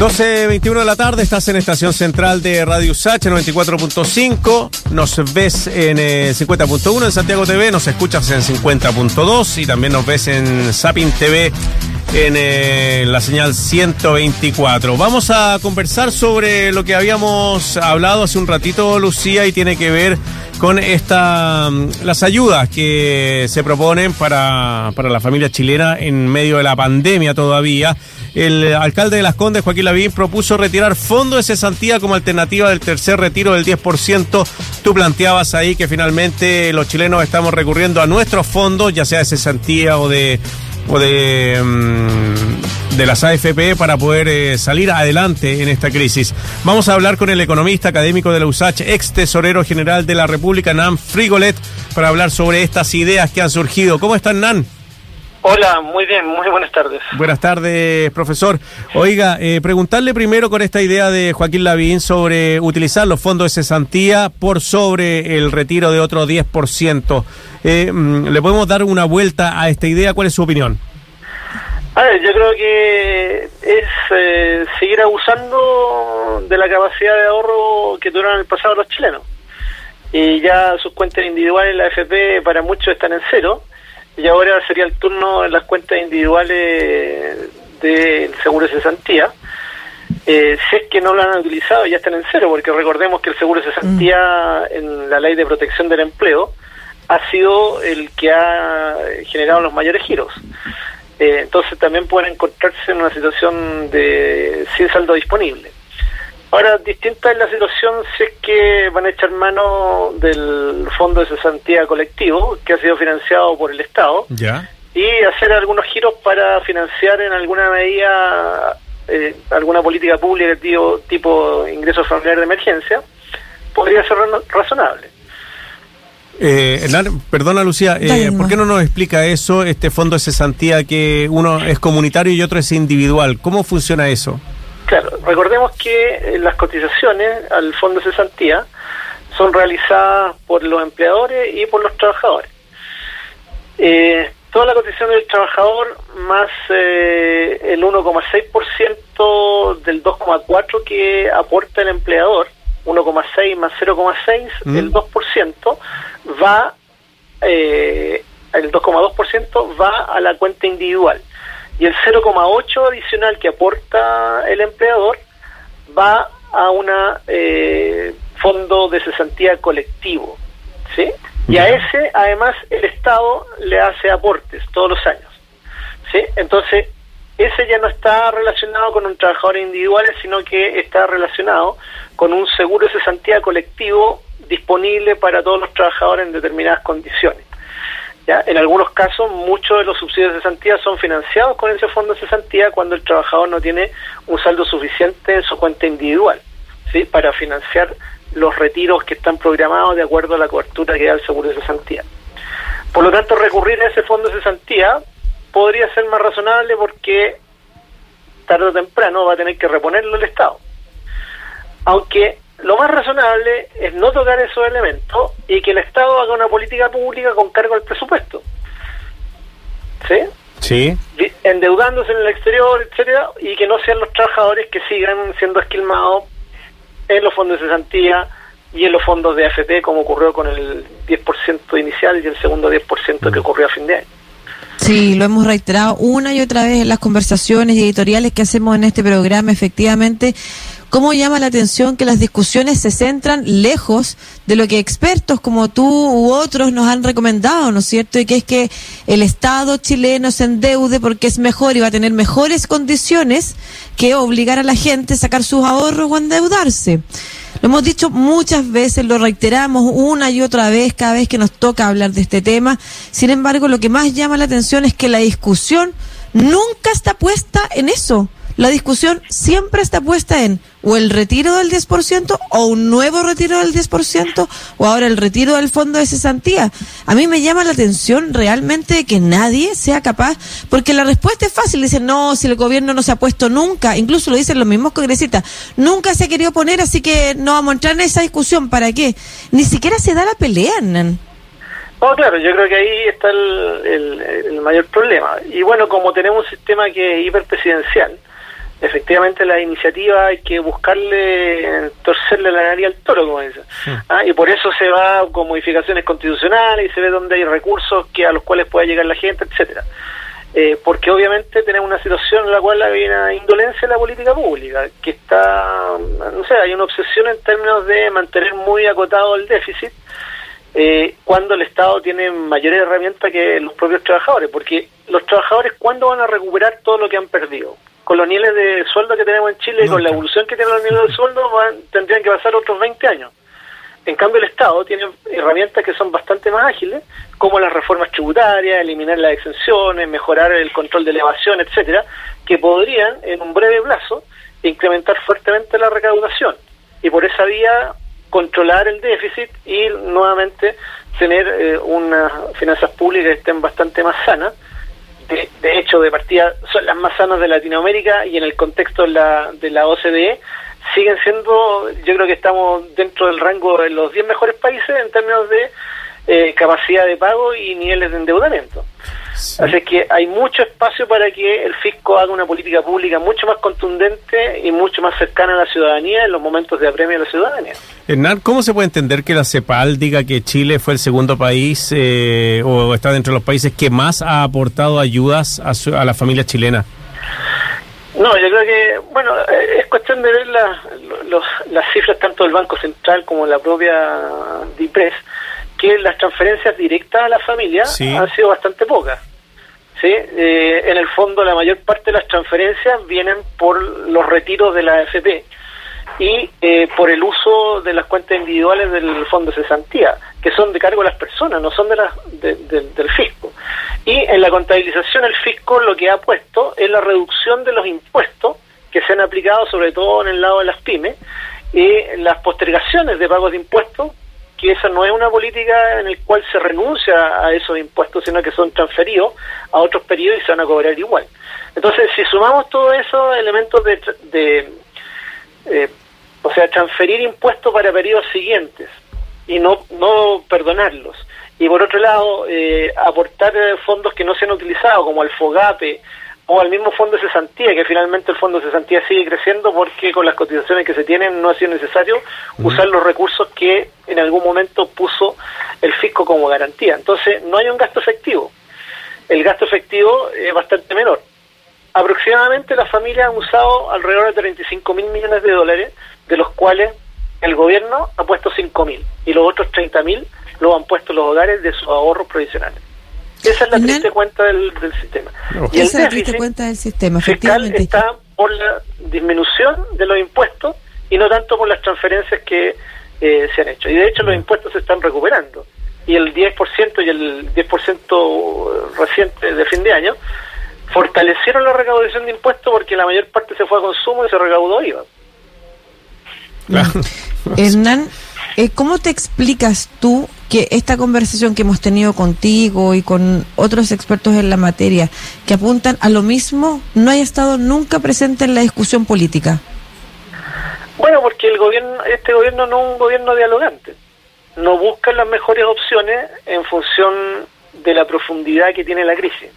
12.21 de la tarde, estás en estación central de Radio USACH 94.5, nos ves en 50.1 en Santiago TV, nos escuchas en 50.2 y también nos ves en Sapin TV en eh, la señal 124. Vamos a conversar sobre lo que habíamos hablado hace un ratito, Lucía, y tiene que ver con esta mm, las ayudas que se proponen para, para la familia chilena en medio de la pandemia todavía. El alcalde de Las Condes, Joaquín Lavín, propuso retirar fondos de cesantía como alternativa del tercer retiro del 10%. Tú planteabas ahí que finalmente los chilenos estamos recurriendo a nuestros fondos, ya sea de cesantía o de o de, mm, de las AFP para poder eh, salir adelante en esta crisis. Vamos a hablar con el economista académico de la USACH, ex tesorero general de la República, Nan Frigolet, para hablar sobre estas ideas que han surgido. ¿Cómo están, Nan? Hola, muy bien, muy buenas tardes. Buenas tardes, profesor. Oiga, eh, preguntarle primero con esta idea de Joaquín Lavín sobre utilizar los fondos de cesantía por sobre el retiro de otro 10%. Eh, mm, ¿Le podemos dar una vuelta a esta idea? ¿Cuál es su opinión? A ver, yo creo que es eh, seguir abusando de la capacidad de ahorro que tuvieron en el pasado los chilenos. Y ya sus cuentas individuales, la FP, para muchos están en cero y ahora sería el turno en las cuentas individuales del seguro de cesantía. Eh, si es que no lo han utilizado, ya están en cero, porque recordemos que el seguro de cesantía mm. en la ley de protección del empleo ha sido el que ha generado los mayores giros. Eh, entonces también pueden encontrarse en una situación de sin saldo disponible. Ahora, distinta es la situación si es que van a echar mano del Fondo de Cesantía Colectivo, que ha sido financiado por el Estado, y hacer algunos giros para financiar en alguna medida eh, alguna política pública tipo, tipo ingreso familiar de emergencia, podría ser razonable. Eh, perdona Lucía, eh, ¿por qué no nos explica eso, este fondo de cesantía que uno es comunitario y otro es individual? ¿Cómo funciona eso? Claro, recordemos que eh, las cotizaciones al fondo de cesantía son realizadas por los empleadores y por los trabajadores. Eh, toda la cotización del trabajador más eh, el 1,6% del 2,4% que aporta el empleador, 1,6 más 0,6, mm. el 2% va, eh, el 2,2% va a la cuenta individual y el 0,8 adicional que aporta el empleador va a un eh, fondo de cesantía colectivo, ¿sí? Y a ese, además, el Estado le hace aportes todos los años, ¿sí? Entonces, ese ya no está relacionado con un trabajador individual, sino que está relacionado con un seguro de cesantía colectivo disponible para todos los trabajadores en determinadas condiciones. En algunos casos, muchos de los subsidios de cesantía son financiados con ese fondo de cesantía cuando el trabajador no tiene un saldo suficiente en su cuenta individual, ¿sí? Para financiar los retiros que están programados de acuerdo a la cobertura que da el seguro de cesantía. Por lo tanto, recurrir a ese fondo de cesantía podría ser más razonable porque tarde o temprano va a tener que reponerlo el Estado. Aunque lo más razonable es no tocar esos elementos y que el Estado haga una política pública con cargo al presupuesto. ¿Sí? Sí. Endeudándose en el exterior, etcétera, y que no sean los trabajadores que sigan siendo esquilmados en los fondos de cesantía y en los fondos de AFP, como ocurrió con el 10% inicial y el segundo 10% que mm. ocurrió a fin de año. Sí, lo hemos reiterado una y otra vez en las conversaciones y editoriales que hacemos en este programa, efectivamente cómo llama la atención que las discusiones se centran lejos de lo que expertos como tú u otros nos han recomendado, ¿no es cierto? Y que es que el Estado chileno se endeude porque es mejor y va a tener mejores condiciones que obligar a la gente a sacar sus ahorros o endeudarse. Lo hemos dicho muchas veces, lo reiteramos una y otra vez cada vez que nos toca hablar de este tema. Sin embargo, lo que más llama la atención es que la discusión nunca está puesta en eso la discusión siempre está puesta en o el retiro del 10% o un nuevo retiro del 10% o ahora el retiro del fondo de cesantía. A mí me llama la atención realmente que nadie sea capaz, porque la respuesta es fácil, dicen, no, si el gobierno no se ha puesto nunca, incluso lo dicen los mismos congresistas, nunca se ha querido poner, así que no vamos a entrar en esa discusión, ¿para qué? Ni siquiera se da la pelea, Nan. Oh, claro, yo creo que ahí está el, el mayor problema. Y bueno, como tenemos un sistema que es hiperpresidencial, efectivamente la iniciativa hay que buscarle torcerle la nariz al toro, como dice. ¿Ah? Y por eso se va con modificaciones constitucionales y se ve dónde hay recursos que a los cuales pueda llegar la gente, etcétera. Eh, porque obviamente tenemos una situación en la cual hay una indolencia en la política pública, que está, no sé, hay una obsesión en términos de mantener muy acotado el déficit, eh, cuando el Estado tiene mayores herramientas que los propios trabajadores, porque los trabajadores, ¿cuándo van a recuperar todo lo que han perdido? Con los niveles de sueldo que tenemos en Chile y con la evolución que tienen los niveles de sueldo, tendrían que pasar otros 20 años. En cambio, el Estado tiene herramientas que son bastante más ágiles, como las reformas tributarias, eliminar las exenciones, mejorar el control de elevación, etcétera, que podrían, en un breve plazo, incrementar fuertemente la recaudación y por esa vía controlar el déficit y nuevamente tener eh, unas finanzas públicas que estén bastante más sanas. De, de, hecho, de partida son las más sanas de Latinoamérica y en el contexto de la, de la OCDE siguen siendo, yo creo que estamos dentro del rango de los 10 mejores países en términos de eh, capacidad de pago y niveles de endeudamiento. Así que hay mucho espacio para que el fisco haga una política pública mucho más contundente y mucho más cercana a la ciudadanía en los momentos de apremio a la ciudadanía. Hernán, ¿cómo se puede entender que la CEPAL diga que Chile fue el segundo país eh, o está dentro de los países que más ha aportado ayudas a, a la familia chilena? No, yo creo que, bueno, eh, es cuestión de ver las cifras tanto del Banco Central como la propia DIPRES, que las transferencias directas a la familia han sido bastante pocas. ¿Sí? Eh, en el fondo, la mayor parte de las transferencias vienen por los retiros de la AFP y eh, por el uso de las cuentas individuales del Fondo de Cesantía, que son de cargo de las personas, no son de, la, del fisco. Y en la contabilización el fisco lo que ha puesto es la reducción de los impuestos que se han aplicado sobre todo en el lado de las pymes y las postergaciones de pagos de impuestos, que esa no es una política en la cual se renuncia a esos impuestos, sino que son transferidos a otros periodos y se van a cobrar igual. Entonces, si sumamos todos esos elementos de, de eh, o sea, transferir impuestos para periodos siguientes y no, no perdonarlos. Y por otro lado, eh, aportar fondos que no se han utilizado, como el FOGAPE o al mismo fondo de cesantía, que finalmente el fondo de cesantía sigue creciendo porque con las cotizaciones que se tienen no ha sido necesario usar los recursos que en algún momento puso el fisco como garantía. Entonces, no hay un gasto efectivo. El gasto efectivo es bastante menor. Aproximadamente las familias han usado alrededor de 35 mil millones de dólares de los cuales el gobierno ha puesto 5.000 y los otros 30.000 lo han puesto los hogares de sus ahorros provisionales. Esa es la triste cuenta del, sistema. Y Esa es la triste cuenta del sistema, efectivamente. está por la disminución de los impuestos y no tanto por las transferencias que eh, se han hecho. Y de hecho los impuestos se están recuperando. Y el 10% y el 10% reciente de fin de año fortalecieron la recaudación de impuestos porque la mayor parte se fue a consumo y se recaudó IVA. Hernán, eh, ¿cómo te explicas tú que esta conversación que hemos tenido contigo y con otros expertos en la materia que apuntan a lo mismo no haya estado nunca presente en la discusión política? Bueno, porque el gobierno, este gobierno no es un gobierno dialogante. No busca las mejores opciones en función de la profundidad que tiene la crisis.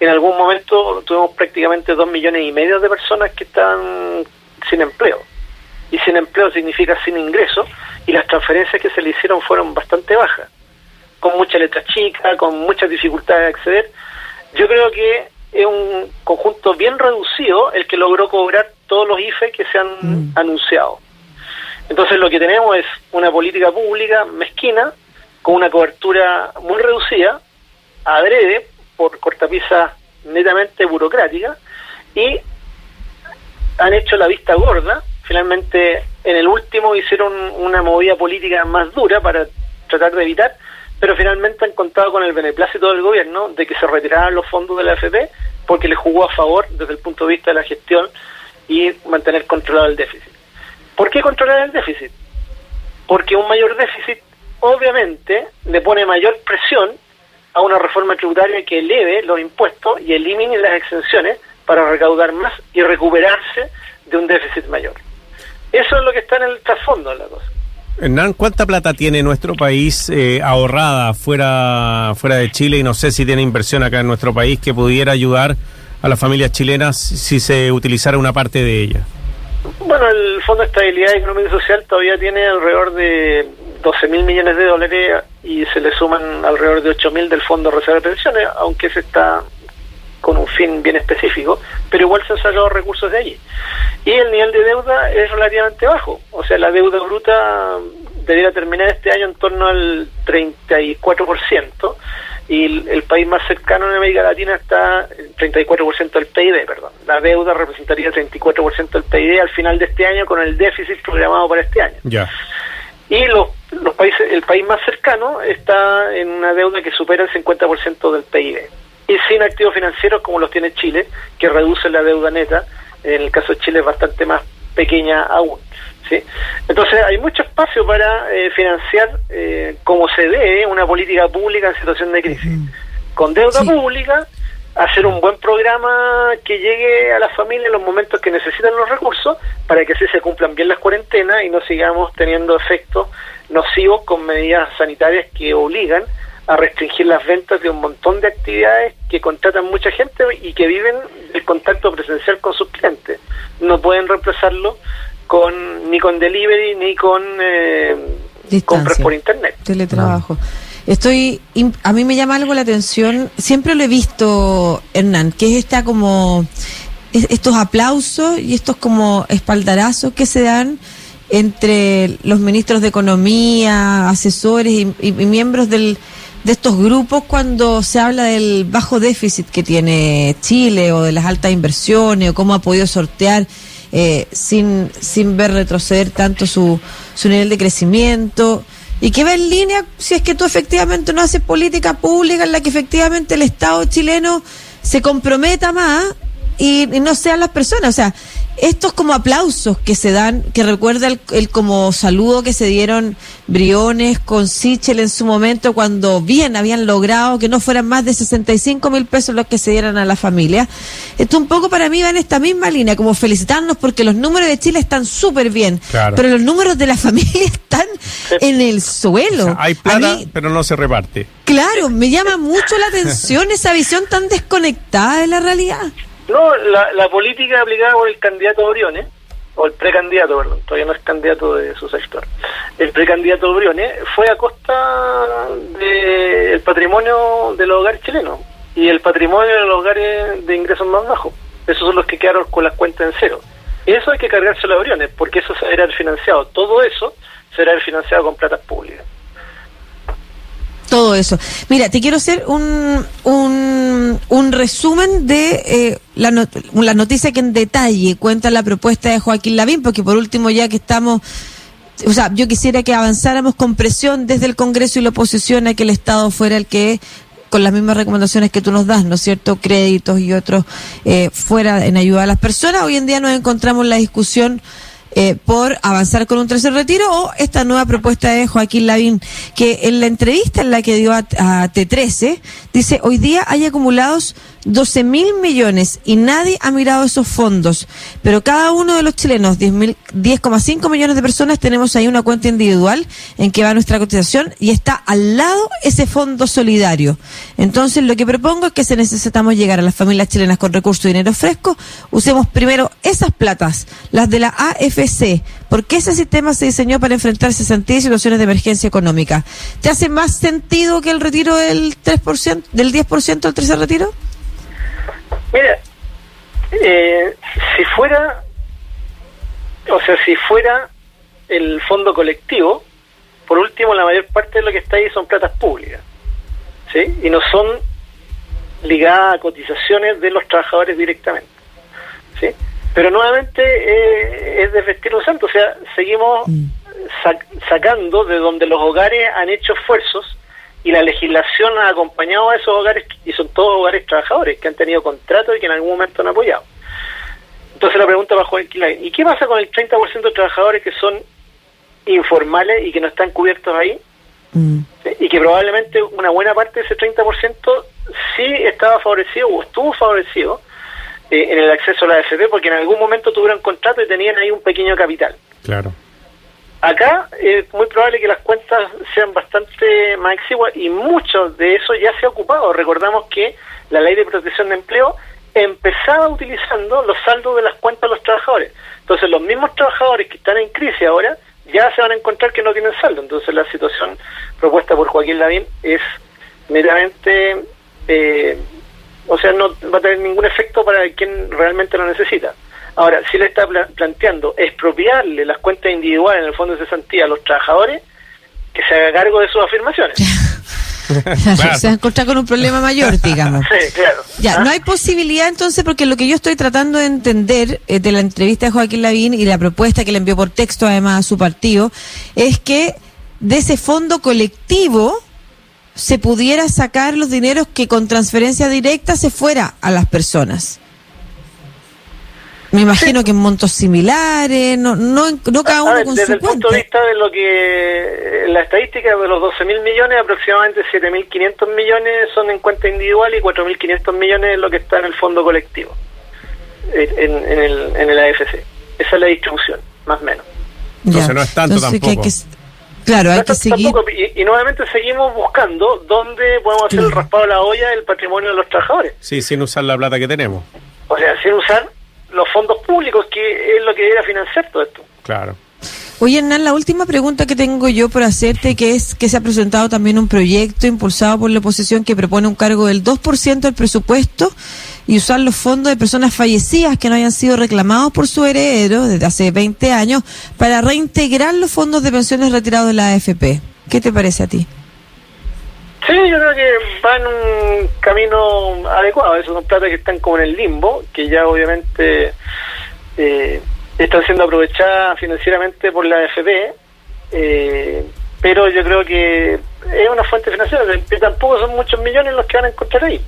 En algún momento tuvimos prácticamente dos millones y medio de personas que están sin empleo y sin empleo significa sin ingreso, y las transferencias que se le hicieron fueron bastante bajas, con mucha letra chica, con muchas dificultades de acceder. Yo creo que es un conjunto bien reducido el que logró cobrar todos los IFE que se han mm. anunciado. Entonces lo que tenemos es una política pública mezquina, con una cobertura muy reducida, adrede, por cortapisa netamente burocrática, y han hecho la vista gorda Finalmente, en el último hicieron una movida política más dura para tratar de evitar, pero finalmente han contado con el beneplácito del gobierno de que se retiraran los fondos de la AFP porque le jugó a favor desde el punto de vista de la gestión y mantener controlado el déficit. ¿Por qué controlar el déficit? Porque un mayor déficit obviamente le pone mayor presión a una reforma tributaria que eleve los impuestos y elimine las exenciones para recaudar más y recuperarse de un déficit mayor. Eso es lo que está en el trasfondo de la cosa. Hernán, ¿cuánta plata tiene nuestro país eh, ahorrada fuera, fuera de Chile? Y no sé si tiene inversión acá en nuestro país que pudiera ayudar a las familias chilenas si se utilizara una parte de ella? Bueno, el Fondo de Estabilidad Económica y Social todavía tiene alrededor de 12 mil millones de dólares y se le suman alrededor de 8 mil del Fondo de Reserva de Pensiones, aunque se está con un fin bien específico, pero igual se han sacado recursos de allí. Y el nivel de deuda es relativamente bajo, o sea, la deuda bruta debería terminar este año en torno al 34%, y el, país más cercano en América Latina está en 34% del PIB, perdón. La deuda representaría el 34% del PIB al final de este año con el déficit programado para este año. Ya. Y los, los países, el país más cercano está en una deuda que supera el 50% del PIB y sin activos financieros como los tiene Chile, que reduce la deuda neta. En el caso de Chile es bastante más pequeña aún. ¿sí? Entonces hay mucho espacio para eh, financiar eh, como se dé una política pública en situación de crisis. Con deuda pública, hacer un buen programa que llegue a las familias en los momentos que necesitan los recursos para que así se cumplan bien las cuarentenas y no sigamos teniendo efectos nocivos con medidas sanitarias que obligan a restringir las ventas de un montón de actividades que contratan mucha gente y que viven el contacto presencial con sus clientes. No pueden reemplazarlo con ni con delivery ni con eh, compras por internet. Teletrabajo. Estoy, a mí me llama algo la atención, siempre lo he visto, Hernán, que es esta como, estos aplausos y estos como espaldarazos que se dan entre los ministros de Economía, asesores y miembros del, de estos grupos cuando se habla del bajo déficit que tiene Chile o de las altas inversiones o cómo ha podido sortear eh, sin, sin ver retroceder tanto su, su nivel de crecimiento y que va en línea si es que tú efectivamente no haces política pública en la que efectivamente el Estado chileno se comprometa más y, no sean las personas. O sea, estos como aplausos que se dan, que recuerda el, como saludo que se dieron Briones con Sichel en su momento cuando bien habían logrado que no fueran más de 65 mil pesos los que se dieran a la familia. Esto un poco para mí va en esta misma línea, como felicitarnos porque los números de Chile están súper bien, pero los números de la familia están en el suelo. hay plata, pero no se reparte. Claro, me llama mucho la atención esa visión tan desconectada de la realidad. No, la, política aplicada por el candidato Briones, o el precandidato, perdón, todavía no es candidato de su sector, el precandidato Briones fue a costa del patrimonio de los hogares chilenos y el patrimonio de los hogares de ingresos más bajos. Esos son los que quedaron con las cuentas en cero. Eso hay que cargárselo a Briones, porque eso será financiado. Todo eso será financiado con platas públicas todo eso. Mira, te quiero hacer un, un, un resumen de eh, la, la noticia que en detalle cuenta la propuesta de Joaquín Lavín, porque por último, ya que estamos o sea, yo quisiera que avanzáramos con presión desde el Congreso y la oposición a que el Estado fuera el que con las mismas recomendaciones que tú nos das, ¿no es cierto? Créditos y otros eh, fuera en ayuda a las personas. Hoy en día nos encontramos en la discusión eh, por avanzar con un tercer retiro o esta nueva propuesta de Joaquín Lavín, que en la entrevista en la que dio a, a T13, dice, hoy día hay acumulados 12 mil millones y nadie ha mirado esos fondos. Pero cada uno de los chilenos, 10,5 millones de personas, tenemos ahí una cuenta individual en que va nuestra cotización y está al lado ese fondo solidario. Entonces, lo que propongo es que si necesitamos llegar a las familias chilenas con recursos y dinero fresco, usemos primero esas platas, las de la AFC, porque ese sistema se diseñó para enfrentar cesantías y situaciones de emergencia económica. ¿Te hace más sentido que el retiro del 3%, del 10% del tercer retiro? Mira, eh, si fuera, o sea, si fuera el fondo colectivo, por último, la mayor parte de lo que está ahí son platas públicas, ¿sí? Y no son ligadas a cotizaciones de los trabajadores directamente, ¿sí? Pero nuevamente eh, es desvestir los santos, o sea, seguimos mm. sacando de donde los hogares han hecho esfuerzos y la legislación ha acompañado a esos hogares y son todos hogares trabajadores que han tenido contratos y que en algún momento han apoyado. Entonces la pregunta bajo el ¿y qué pasa con el 30% de trabajadores que son informales y que no están cubiertos ahí? Mm. Y que probablemente una buena parte de ese 30% sí estaba favorecido o estuvo favorecido eh, en el acceso a la AFP porque en algún momento tuvieron contrato y tenían ahí un pequeño capital. Claro. Acá es muy probable que las cuentas sean bastante más exiguas y mucho de eso ya se ha ocupado. Recordamos que la ley de protección de empleo empezaba utilizando los saldos de las cuentas de los trabajadores. Entonces los mismos trabajadores que están en crisis ahora ya se van a encontrar que no tienen saldo. Entonces la situación propuesta por Joaquín Lavín es meramente, eh, o sea, no va a tener ningún efecto para quien realmente lo necesita. Ahora, si le está planteando expropiarle las cuentas individuales en el fondo de cesantía a los trabajadores, que se haga cargo de sus afirmaciones. Se ha encontrado con un problema mayor, digamos. Sí, claro. Ya, no hay posibilidad entonces, porque lo que yo estoy tratando de entender eh, de la entrevista de Joaquín Lavín y la propuesta que le envió por texto además a su partido, es que de ese fondo colectivo se pudiera sacar los dineros que con transferencia directa se fuera a las personas. Me imagino que en montos similares, no, no, no cada uno con desde su el punto de vista de lo que la estadística de los 12 mil millones, aproximadamente 7.500 millones son en cuenta individual y 4.500 millones es lo que está en el fondo colectivo, en, en, el, en el AFC. Esa es la distribución, más o menos. Entonces no es tanto tampoco. claro, hay que seguir. y, y, nuevamente seguimos buscando dónde podemos hacer el raspado de la olla del patrimonio de los trabajadores. Sí, sin usar la plata que tenemos. O sea, sin usar los fondos públicos, que es lo que debería financiar todo esto. Claro. Oye, Hernán, la última pregunta que tengo yo por hacerte, que es que se ha presentado también un proyecto impulsado por la oposición que propone un cargo del 2% del presupuesto y usar los fondos de personas fallecidas que no hayan sido reclamados por su heredero desde hace 20 años para reintegrar los fondos de pensiones retirados de la AFP. ¿Qué te parece a ti? Sí, yo creo que va en un camino adecuado. Esos son plata que están como en el limbo, que ya obviamente eh, están siendo aprovechadas financieramente por la AFP, eh, pero yo creo que es una fuente financiera, que tampoco son muchos millones los que van a encontrar ahí.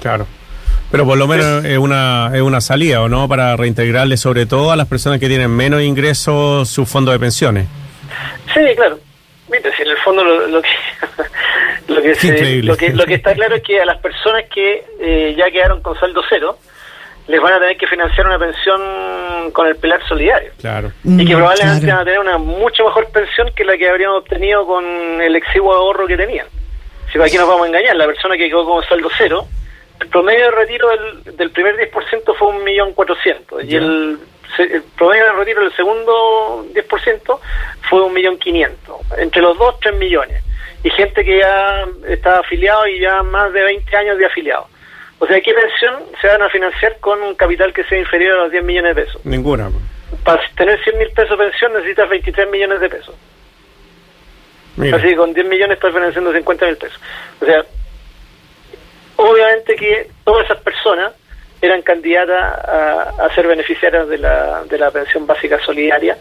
Claro. Pero por lo menos es una, es una salida, ¿o no? Para reintegrarle sobre todo a las personas que tienen menos ingresos su fondo de pensiones. Sí, claro. Mira, si en el fondo lo, lo que lo que, se, lo que lo que está claro es que a las personas que eh, ya quedaron con saldo cero les van a tener que financiar una pensión con el pilar solidario. Claro. Y que probablemente van a tener una mucho mejor pensión que la que habrían obtenido con el exiguo ahorro que tenían. Si aquí nos vamos a engañar, la persona que quedó con saldo cero, el promedio de retiro del, del primer 10% fue un millón cuatrocientos y el el promedio de retiro del segundo 10% fue un millón quinientos. Entre los dos, tres millones. Y gente que ya está afiliado y ya más de 20 años de afiliado. O sea, ¿qué pensión se van a financiar con un capital que sea inferior a los 10 millones de pesos? Ninguna. Para tener 100 mil pesos de pensión necesitas 23 millones de pesos. Mira. Así que con 10 millones estás financiando 50 mil pesos. O sea, obviamente que todas esas personas eran candidatas a, a ser beneficiarias de la, de la pensión básica solidaria,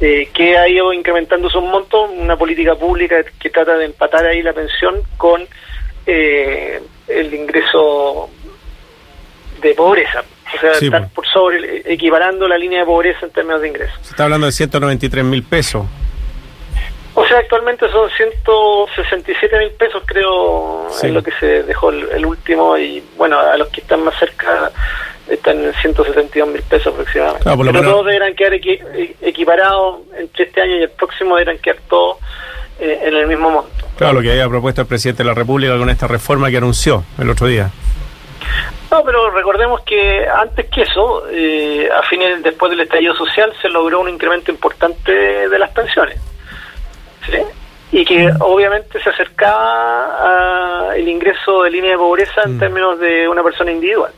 eh, que ha ido incrementando su monto, una política pública que trata de empatar ahí la pensión con eh, el ingreso de pobreza. O sea, Sí, estar pues. por sobre, equiparando la línea de pobreza en términos de ingresos. Se está hablando de 193 mil pesos. O sea, actualmente son 167 mil pesos, creo, Sí. en lo que se dejó el, el último. Y bueno, a los que están más cerca están en 172 mil pesos aproximadamente. Claro, Pero menos- todos deberán quedar equi- e- equiparados entre este año y el próximo, deberán quedar todos eh, en el mismo monto. Claro, lo que había propuesto el presidente de la República con esta reforma que anunció el otro día. No, pero recordemos que antes que eso, eh, a fines después del estallido social, se logró un incremento importante de las pensiones. ¿Sí? Y que obviamente se acercaba a el ingreso de línea de pobreza en Mm. términos de una persona individual.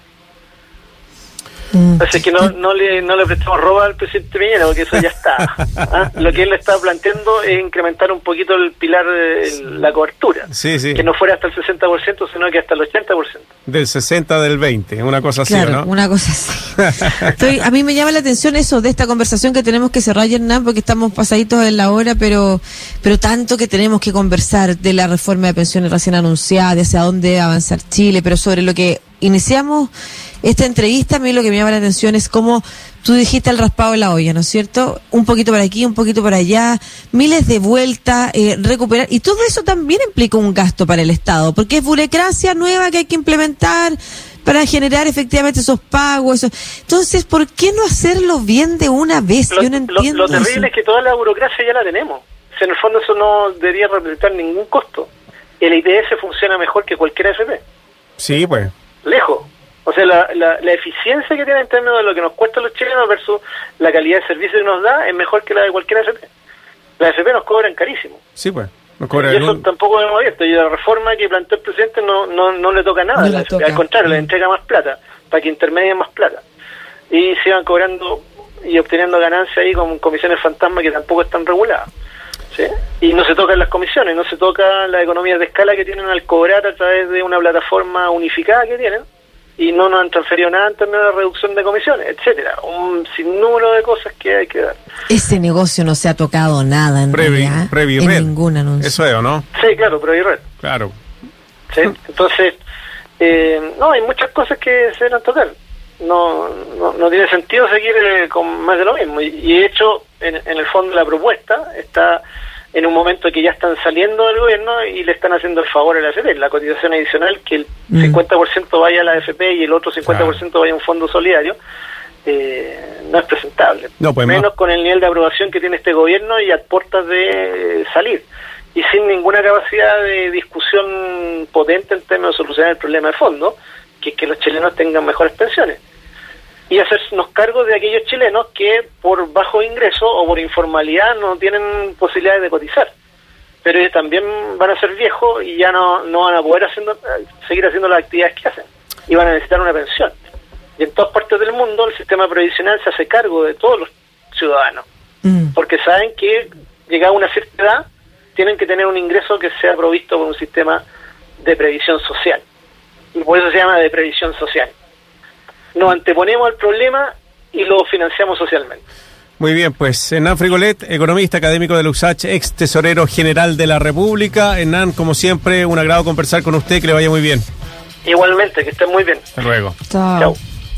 Mm. Así que no, no le no le prestamos roba al presidente Piñera, porque eso ya está. ¿ah? Lo que él le está planteando es incrementar un poquito el pilar, de la cobertura. Sí, sí. Que no fuera hasta el 60%, sino que hasta el 80%. Del 60 del 20, una cosa así, ¿no? una cosa así. Estoy, a mí me llama la atención eso de esta conversación que tenemos que cerrar, Hernán, porque estamos pasaditos en la hora, pero, pero tanto que tenemos que conversar de la reforma de pensiones recién anunciada, de hacia dónde debe avanzar Chile, pero sobre lo que iniciamos esta entrevista, a mí lo que me llama la atención es cómo tú dijiste el raspado de la olla, ¿no es cierto? Un poquito por aquí, un poquito por allá, miles de vueltas, eh, recuperar, y todo eso también implica un gasto para el Estado, porque es burocracia nueva que hay que implementar para generar efectivamente esos pagos. Eso. Entonces, ¿por qué no hacerlo bien de una vez? Lo, Yo no lo- entiendo lo terrible eso. es que toda la burocracia ya la tenemos. O sea, en el fondo eso no debería representar ningún costo. El ITS funciona mejor que cualquier AFP. Sí, pues. Lejos. O sea, la, la, la, eficiencia que tiene en términos de lo que nos cuesta a los chilenos versus la calidad de servicio que nos da es mejor que la de cualquier AFP. La AFP nos cobran carísimo. Sí, pues. Nos cobran y eso tampoco hemos abierto. Y la reforma que planteó el presidente no, no, no le toca nada. No la toca. Al contrario, le entrega más plata para que intermedien más plata. Y se van cobrando y obteniendo ganancias ahí con comisiones fantasma que tampoco están reguladas. ¿sí? Y no se tocan las comisiones, no se toca la economía de escala que tienen al cobrar a través de una plataforma unificada que tienen y no nos han transferido nada en términos de reducción de comisiones, etcétera Un sinnúmero de cosas que hay que dar. Ese negocio no se ha tocado nada en Previ, realidad, Previ en Red. ningún anuncio. Eso es, ¿o no? Sí, claro, Previ Red. Claro. ¿sí? Entonces, eh, no, hay muchas cosas que se deben tocar. No, no, no tiene sentido seguir eh, con más de lo mismo. Y, y de hecho, en, en el fondo la propuesta está en un momento que ya están saliendo del gobierno y le están haciendo el favor a la AFP, la cotización adicional, que el Mm. 50% vaya a la AFP y el otro 50% vaya a un fondo solidario, eh, no es presentable. No, pues, Menos con el nivel de aprobación que tiene este gobierno y a puertas de eh, salir. Y sin ninguna capacidad de discusión potente en términos de solucionar el problema de fondo, que es que los chilenos tengan mejores pensiones y hacernos cargo de aquellos chilenos que por bajo ingreso o por informalidad no tienen posibilidades de cotizar. Pero ellos también van a ser viejos y ya no, no van a poder haciendo, seguir haciendo las actividades que hacen y van a necesitar una pensión. Y en todas partes del mundo el sistema previsional se hace cargo de todos los ciudadanos, Mm. porque saben que llegada a una cierta edad tienen que tener un ingreso que sea provisto por un sistema de previsión social. Y por eso se llama de previsión social nos anteponemos al problema y lo financiamos socialmente. Muy bien, pues Hernán Frigolet, economista académico de Luxach, ex tesorero general de la República. Hernán, como siempre, un agrado conversar con usted, que le vaya muy bien. Igualmente, que estén muy bien. Hasta luego. Chao. Chao.